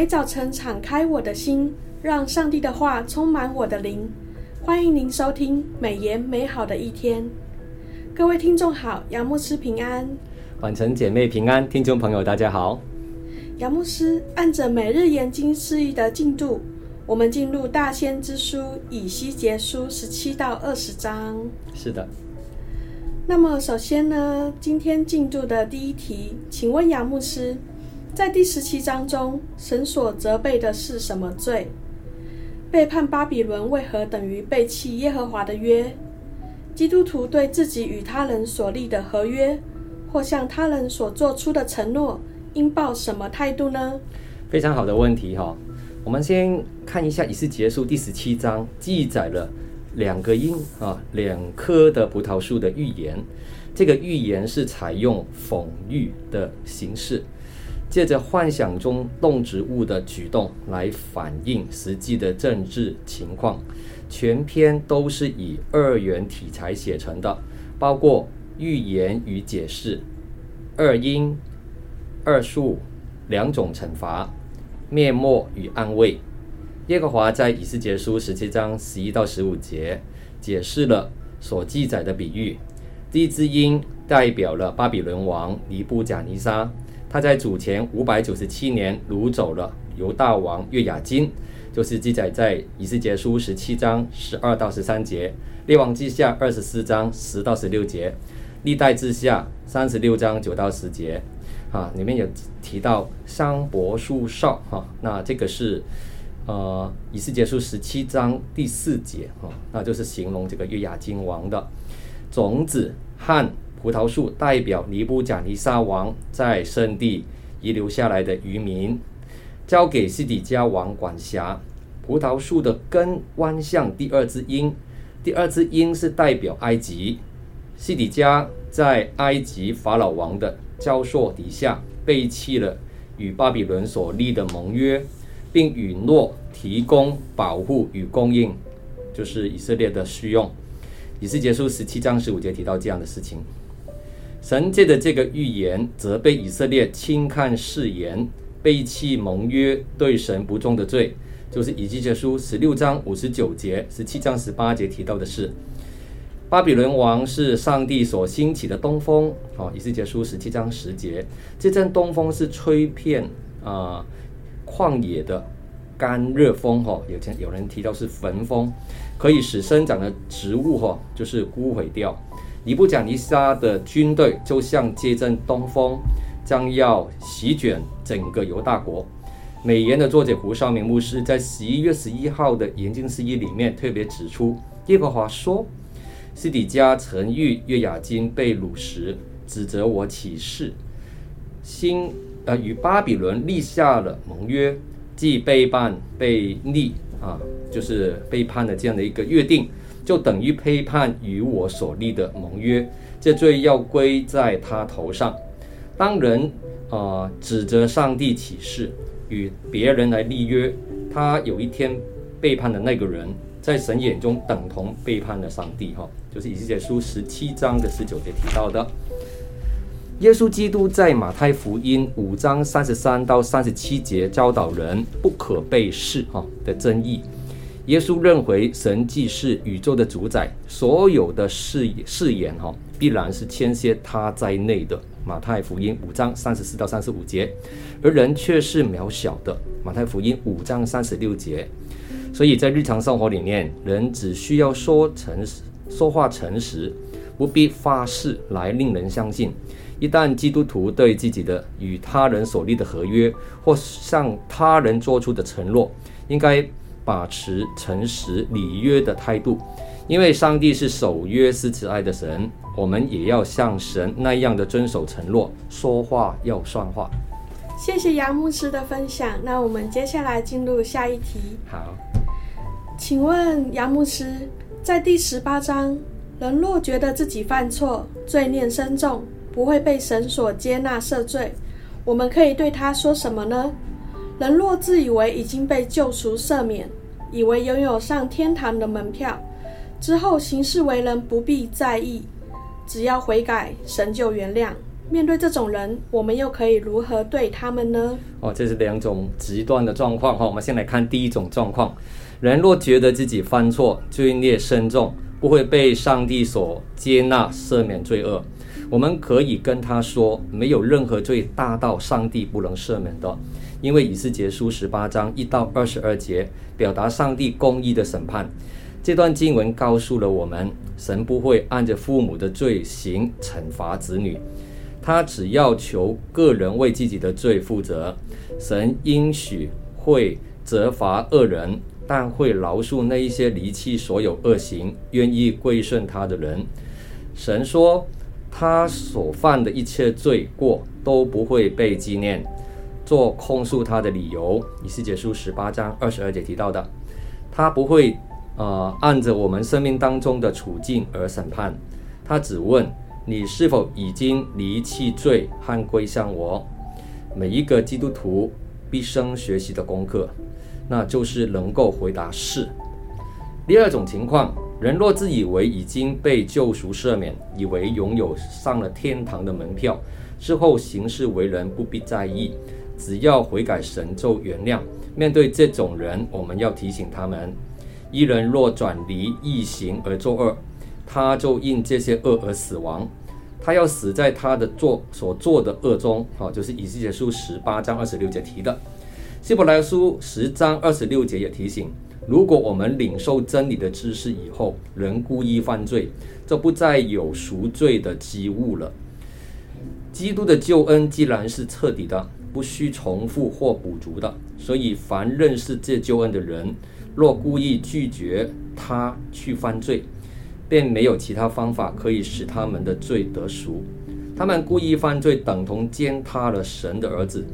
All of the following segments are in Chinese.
每早晨敞开我的心，让上帝的话充满我的灵。欢迎您收听美言美好的一天。各位听众好，杨牧师平安，晚晨姐妹平安，听众朋友大家好。杨牧师按着每日研经释义的进度，我们进入大先知书以西结书十七到二十章。是的。那么首先呢，今天进度的第一题，请问杨牧师，在第十七章中，神所责备的是什么罪？背叛巴比伦为何等于背弃耶和华的约？基督徒对自己与他人所立的合约，或向他人所做出的承诺，应抱什么态度呢？非常好的问题哈。我们先看一下以西结束第十七章记载了。两个因啊，两棵的葡萄树的预言，这个预言是采用讽喻的形式，借着幻想中动植物的举动来反映实际的政治情况。全篇都是以二元题材写成的，包括预言与解释、二因、二数、两种惩罚、灭没与安慰。耶和华在以西结书十七章十一到十五节解释了所记载的比喻。第一只鹰代表了巴比伦王尼布甲尼撒，他在主前五百九十七年掳走了犹大王约雅斤，就是记载在以西结书十七章十二到十三节，列王记下二十四章十到十六节，历代志下三十六章九到十节。啊，里面有提到香柏树少，哈，那这个是。呃，以西结书十七章第四节啊，那就是形容这个约雅斤王的种子和葡萄树，代表尼布甲尼撒王在圣地遗留下来的余民，交给西底家王管辖。葡萄树的根弯向第二只鹰，第二只鹰是代表埃及，西底家在埃及法老王的教唆底下，背弃了与巴比伦所立的盟约。并允诺提供保护与供应，就是以色列的需用。以西结书十七章十五节提到这样的事情。神借的这个预言，责备以色列轻看誓言、背弃盟约、对神不忠的罪，就是以西结书十六章五十九节、十七章十八节提到的是，巴比伦王是上帝所兴起的东风。好，以西结书十七章十节，这阵东风是吹遍啊。旷野的干热风，哈，有前有人提到是焚风，可以使生长的植物，哈，就是枯毁掉。尼布甲尼撒的军队就像借阵东风，将要席卷整个犹大国。美言的作者胡绍明牧师在十一月十一号的研经释义里面特别指出，耶和华说：“西底家曾遇约雅斤被掳时，指责我起誓，心。”呃，与巴比伦立下了盟约，即背叛被逆啊，就是背叛的这样的一个约定，就等于背叛与我所立的盟约，这罪要归在他头上。当人啊、指责上帝起誓与别人来立约，他有一天背叛的那个人，在神眼中等同背叛了上帝。哈，就是以西结书十七章的十九节提到的。耶稣基督在马太福音五章三十三到三十七节教导人不可背誓哈的争议。耶稣认为神既是宇宙的主宰，所有的誓誓言哈必然是牵涉他在内的。马太福音五章三十四到三十五节，而人却是渺小的。马太福音五章三十六节，所以在日常生活里面，人只需要说诚实，说话诚实，不必发誓来令人相信。一旦基督徒对自己的与他人所立的合约，或向他人做出的承诺，应该把持诚实礼约的态度，因为上帝是守约施慈爱的神，我们也要像神那样的遵守承诺，说话要算话。谢谢杨牧师的分享，那我们接下来进入下一题。好，请问杨牧师，在第十八章，人若觉得自己犯错，罪孽深重，不会被神所接纳赦罪，我们可以对他说什么呢？人若自以为已经被救赎赦免，以为拥有上天堂的门票，之后行事为人不必在意，只要悔改，神就原谅。面对这种人，我们又可以如何对他们呢？哦，这是两种极端的状况哈。我们先来看第一种状况：人若觉得自己犯错、罪孽深重，不会被上帝所接纳赦免罪恶，我们可以跟他说，没有任何罪大到上帝不能赦免的，因为以斯结书十八章一到二十二节表达上帝公义的审判。这段经文告诉了我们，神不会按着父母的罪行惩罚子女。他只要求个人为自己的罪负责，神应许会责罚恶人，但会饶恕那一些离弃所有恶行、愿意归顺他的人。神说，他所犯的一切罪过都不会被纪念，做控诉他的理由。以斯结书十八章二十二节提到的，他不会呃按着我们生命当中的处境而审判，他只问。你是否已经离弃罪和归向我？每一个基督徒毕生学习的功课，那就是能够回答是。第二种情况，人若自以为已经被救赎赦免，以为拥有上了天堂的门票，之后行事为人不必在意，只要悔改，神就原谅。面对这种人，我们要提醒他们：一人若转离义行而作恶。他就因这些恶而死亡，他要死在他的做所做的恶中，好，就是以西结书十八章二十六节提的。希伯来书十章二十六节也提醒，如果我们领受真理的知识以后，人故意犯罪，就不再有赎罪的机物了。基督的救恩既然是彻底的，不需重复或补足的，所以凡认识这救恩的人，若故意拒绝他去犯罪。便没有其他方法可以使他们的罪得赎。他们故意犯罪，等同践踏了神的儿子，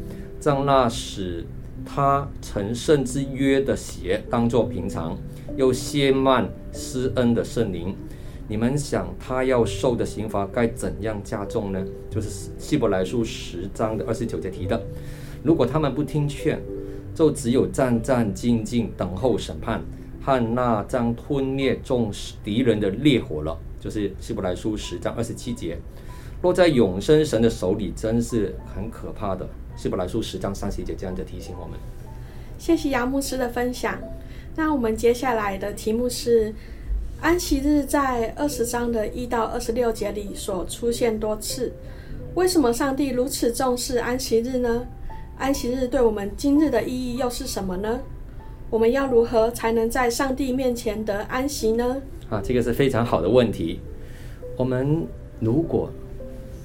让那使他成圣之约的血当作平常，又亵慢施恩的圣灵。你们想，他要受的刑罚该怎样加重呢？就是希伯来书十章的二十九节提的。如果他们不听劝，就只有战战兢兢等候审判。和那将吞灭众敌人的烈火了，就是希伯来书十章二十七节，落在永生神的手里，真是很可怕的。希伯来书十章三十节这样子提醒我们。谢谢杨牧师的分享。那我们接下来的题目是：安息日在二十章的一到二十六节里所出现多次，为什么上帝如此重视安息日呢？安息日对我们今日的意义又是什么呢？我们要如何才能在上帝面前得安息呢？啊，这个是非常好的问题。我们如果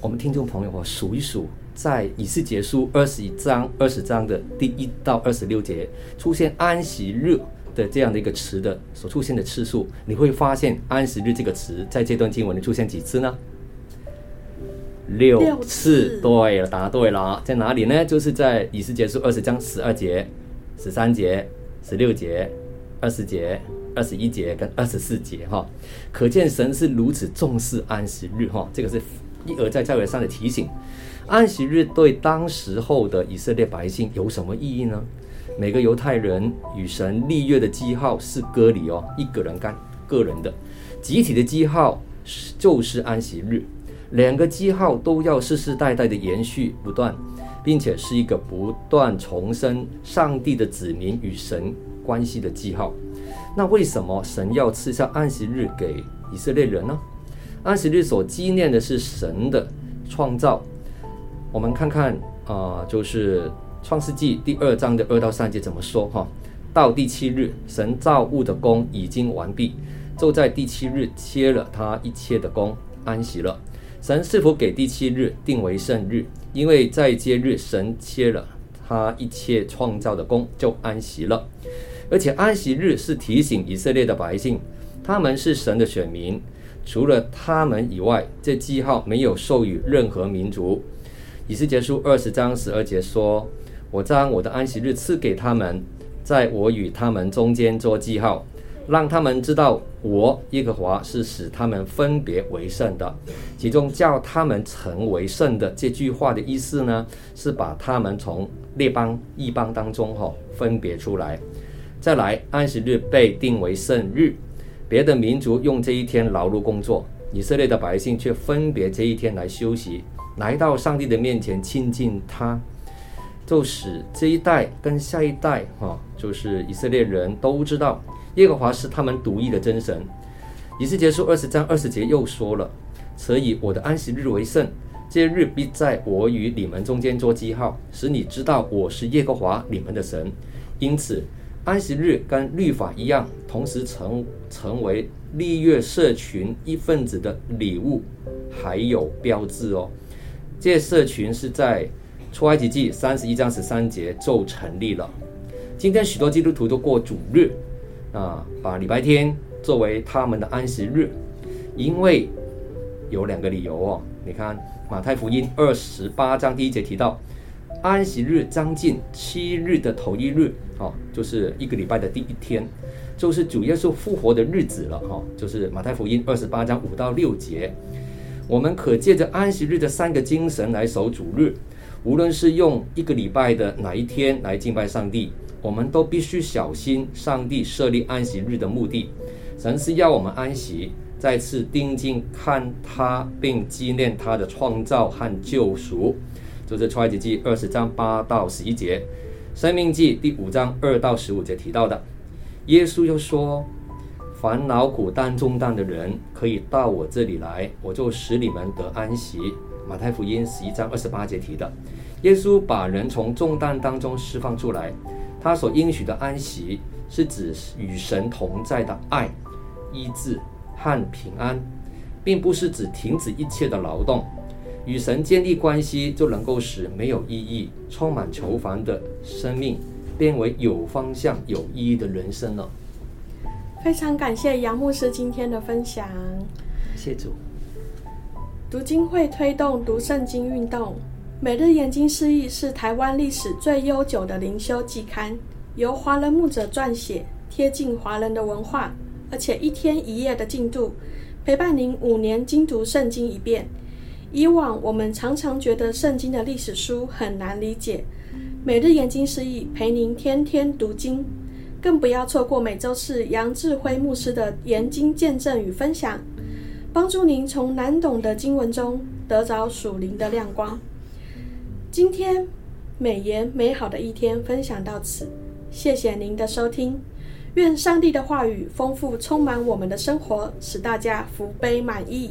我们听众朋友我数一数，在以斯结束二十一章二十章的第一到二十六节出现“安息日”的这样的一个词的所出现的次数，你会发现“安息日”这个词在这段经文里出现几次呢？六次。对了，答对了，在哪里呢？就是在以斯结束二十章十二节、十三节。十六节、二十节、二十一节跟二十四节，哈，可见神是如此重视安息日，哈，这个是一而再、再而三的提醒。安息日对当时候的以色列百姓有什么意义呢？每个犹太人与神立约的记号是割礼哦，一个人干个人的，集体的记号就是安息日，两个记号都要世世代代的延续不断。并且是一个不断重生上帝的子民与神关系的记号。那为什么神要赐下安息日给以色列人呢？安息日所纪念的是神的创造。我们看看啊、就是创世纪第二章的二到三节怎么说哈？到第七日，神造物的工已经完毕，就在第七日歇了他一切的工，安息了。神是否给第七日定为圣日？因为在这日，神歇了他一切创造的工，就安息了。而且安息日是提醒以色列的百姓，他们是神的选民，除了他们以外，这记号没有授予任何民族。以斯结书二十章十二节说：“我将我的安息日赐给他们，在我与他们中间做记号。”让他们知道我耶和华是使他们分别为圣的，其中叫他们成为圣的这句话的意思呢，是把他们从列邦异邦当中哈分别出来。再来，安息日被定为圣日，别的民族用这一天劳碌工作，以色列的百姓却分别这一天来休息，来到上帝的面前亲近他，就使这一代跟下一代哈，就是以色列人都知道耶和华是他们独一的真神。以斯结书二十章二十节又说了：“此以我的安息日为圣，这日必在我与你们中间做记号，使你知道我是耶和华你们的神。”因此，安息日跟律法一样，同时成成为立约社群一份子的礼物，还有标志哦。这社群是在出埃及记三十一章十三节就成立了。今天许多基督徒都过主日啊，把礼拜天作为他们的安息日，因为有两个理由哦。你看马太福音二十八章第一节提到。安息日将近七日的头一日，哦，就是一个礼拜的第一天，就是主耶稣复活的日子了，哈，就是马太福音二十八章五到六节。我们可借着安息日的三个精神来守主日，无论是用一个礼拜的哪一天来敬拜上帝，我们都必须小心上帝设立安息日的目的。神是要我们安息，再次定睛看他，并纪念他的创造和救赎。就是出埃及记二十章八到十一节，生命记第五章二到十五节提到的。耶稣又说：“烦恼苦担重担的人，可以到我这里来，我就使你们得安息。”马太福音十一章二十八节提的。耶稣把人从重担当中释放出来，他所应许的安息，是指与神同在的爱、医治和平安，并不是指停止一切的劳动。与神建立关系，就能够使没有意义、充满愁烦的生命变为有方向、有意义的人生了。非常感谢杨牧师今天的分享。谢主。读经会推动读圣经运动。每日研经释义是台湾历史最悠久的灵修季刊，由华人牧者撰写，贴近华人的文化，而且一天一夜的进度，陪伴您五年精读圣经一遍。以往我们常常觉得圣经的历史书很难理解，每日研经释义陪您天天读经，更不要错过每周四杨志辉牧师的研经见证与分享，帮助您从难懂的经文中得着属灵的亮光。今天美言美好的一天分享到此，谢谢您的收听，愿上帝的话语丰富充满我们的生活，使大家福杯满溢。